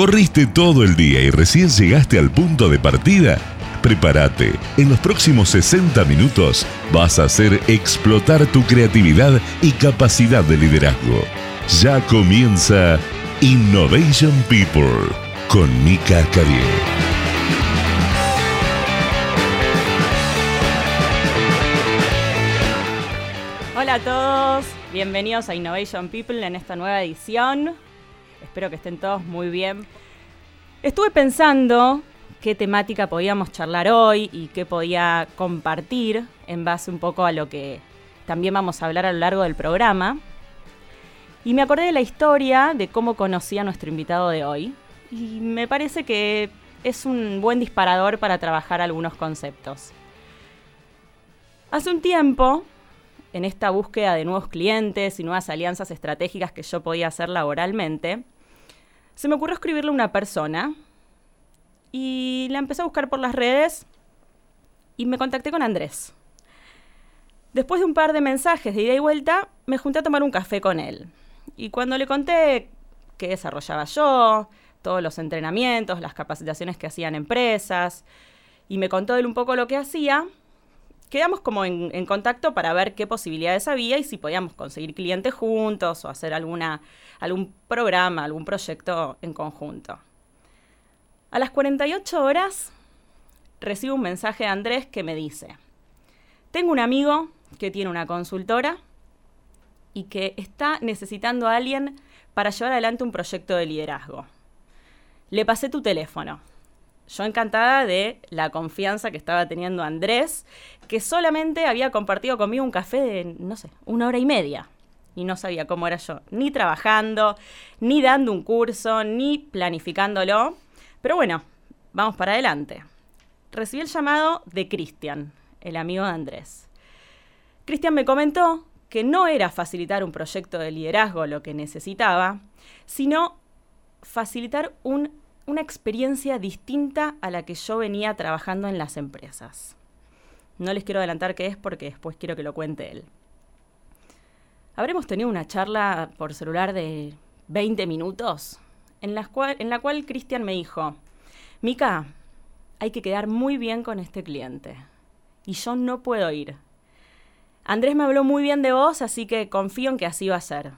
¿Corriste todo el día y recién llegaste al punto de partida? Prepárate, en los próximos 60 minutos vas a hacer explotar tu creatividad y capacidad de liderazgo. Ya comienza Innovation People con Mika Carrier. Hola a todos, bienvenidos a Innovation People en esta nueva edición. Espero que estén todos muy bien. Estuve pensando qué temática podíamos charlar hoy y qué podía compartir en base un poco a lo que también vamos a hablar a lo largo del programa. Y me acordé de la historia de cómo conocí a nuestro invitado de hoy. Y me parece que es un buen disparador para trabajar algunos conceptos. Hace un tiempo en esta búsqueda de nuevos clientes y nuevas alianzas estratégicas que yo podía hacer laboralmente, se me ocurrió escribirle a una persona y la empecé a buscar por las redes y me contacté con Andrés. Después de un par de mensajes de ida y vuelta, me junté a tomar un café con él. Y cuando le conté qué desarrollaba yo, todos los entrenamientos, las capacitaciones que hacían empresas, y me contó él un poco lo que hacía, quedamos como en, contacto para ver qué posibilidades había y si podíamos conseguir clientes juntos o hacer alguna, algún programa, algún proyecto en conjunto. A las 48 horas recibo un mensaje de Andrés que me dice, tengo un amigo que tiene una consultora y que está necesitando a alguien para llevar adelante un proyecto de liderazgo. Le pasé tu teléfono yo encantada de la confianza que estaba teniendo Andrés, que solamente había compartido conmigo un café de, no sé, una hora y media. Y no sabía cómo era yo, ni trabajando, ni dando un curso, ni planificándolo. Pero bueno, vamos para adelante. Recibí el llamado de Cristian, el amigo de Andrés. Cristian me comentó que no era facilitar un proyecto de liderazgo lo que necesitaba, sino facilitar un una experiencia distinta a la que yo venía trabajando en las empresas. No les quiero adelantar qué es porque después quiero que lo cuente él. Habremos tenido una charla por celular de 20 minutos en la cual, Cristian me dijo, Mica, hay que quedar muy bien con este cliente y yo no puedo ir. Andrés me habló muy bien de vos, así que confío en que así va a ser.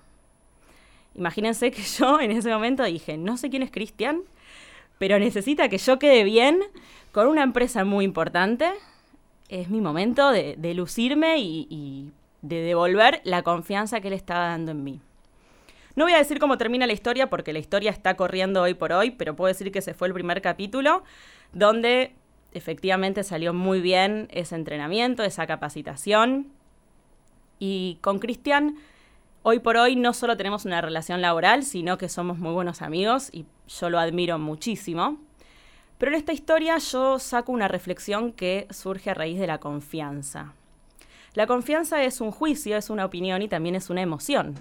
Imagínense que yo en ese momento dije, no sé quién es Cristian, pero necesita que yo quede bien con una empresa muy importante. Es mi momento de, lucirme y, de devolver la confianza que él estaba dando en mí. No voy a decir cómo termina la historia porque la historia está corriendo hoy por hoy, pero puedo decir que ese fue el primer capítulo donde efectivamente salió muy bien ese entrenamiento, esa capacitación. Y con Cristian hoy por hoy no solo tenemos una relación laboral, sino que somos muy buenos amigos y yo lo admiro muchísimo. Pero en esta historia yo saco una reflexión que surge a raíz de la confianza. La confianza es un juicio, es una opinión y también es una emoción.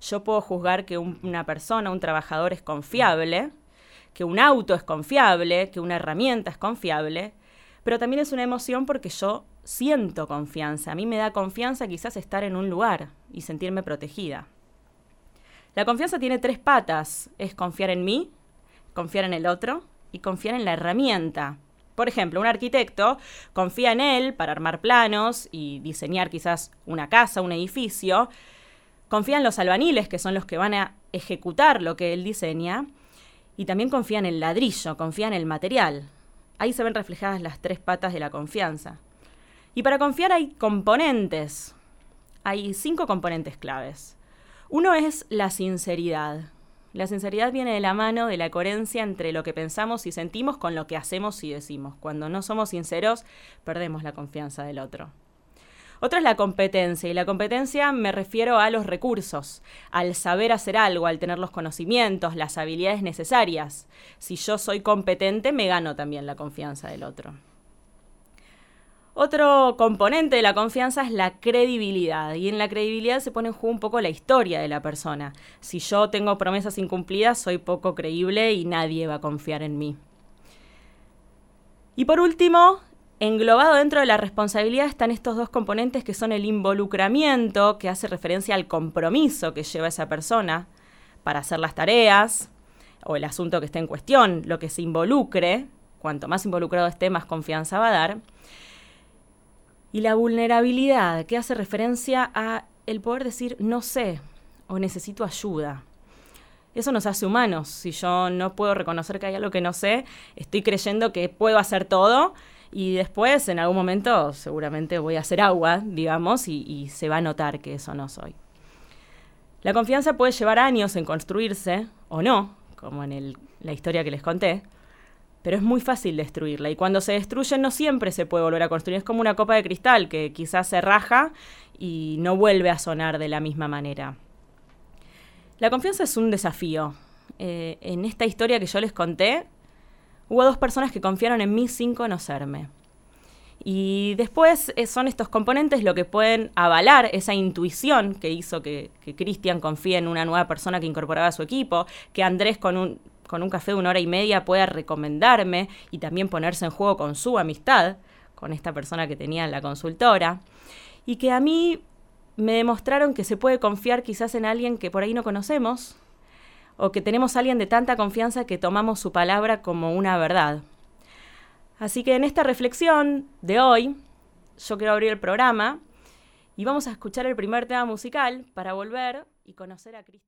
Yo puedo juzgar que una persona, un trabajador es confiable, que un auto es confiable, que una herramienta es confiable, pero también es una emoción porque yo siento confianza. A mí me da confianza quizás estar en un lugar y sentirme protegida. La confianza tiene tres patas. Es confiar en mí, confiar en el otro y confiar en la herramienta. Por ejemplo, un arquitecto confía en él para armar planos y diseñar quizás una casa, un edificio. Confía en los albaniles, que son los que van a ejecutar lo que él diseña. Y también confía en el ladrillo, confía en el material. Ahí se ven reflejadas las tres patas de la confianza. Y para confiar hay componentes. Hay cinco componentes claves. Uno es la sinceridad. La sinceridad viene de la mano de la coherencia entre lo que pensamos y sentimos con lo que hacemos y decimos. Cuando no somos sinceros, perdemos la confianza del otro. Otra es la competencia, y la competencia me refiero a los recursos, al saber hacer algo, al tener los conocimientos, las habilidades necesarias. Si yo soy competente, me gano también la confianza del otro. Otro componente de la confianza es la credibilidad y en la credibilidad se pone en juego un poco la historia de la persona. Si yo tengo promesas incumplidas, soy poco creíble y nadie va a confiar en mí. Y por último, englobado dentro de la responsabilidad están estos dos componentes que son el involucramiento, que hace referencia al compromiso que lleva esa persona para hacer las tareas, o el asunto que esté en cuestión, lo que se involucre, cuanto más involucrado esté, más confianza va a dar. Y la vulnerabilidad, que hace referencia a el poder decir no sé o necesito ayuda. Eso nos hace humanos. Si yo no puedo reconocer que hay algo que no sé, estoy creyendo que puedo hacer todo y después en algún momento seguramente voy a hacer agua, digamos, y, se va a notar que eso no soy. La confianza puede llevar años en construirse o no, como en la historia que les conté, pero es muy fácil destruirla. Y cuando se destruye no siempre se puede volver a construir. Es como una copa de cristal que quizás se raja y no vuelve a sonar de la misma manera. La confianza es un desafío. Eh, en esta historia que yo les conté, hubo dos personas que confiaron en mí sin conocerme. Y después eh, son estos componentes lo que pueden avalar esa intuición que hizo que, Cristian confíe en una nueva persona que incorporaba a su equipo, que Andrés con un, con un café de una hora y media pueda recomendarme y también ponerse en juego con su amistad, con esta persona que tenía en la consultora, y que a mí me demostraron que se puede confiar quizás en alguien que por ahí no conocemos, o que tenemos a alguien de tanta confianza que tomamos su palabra como una verdad. Así que en esta reflexión de hoy, yo quiero abrir el programa y vamos a escuchar el primer tema musical para volver y conocer a Cristian.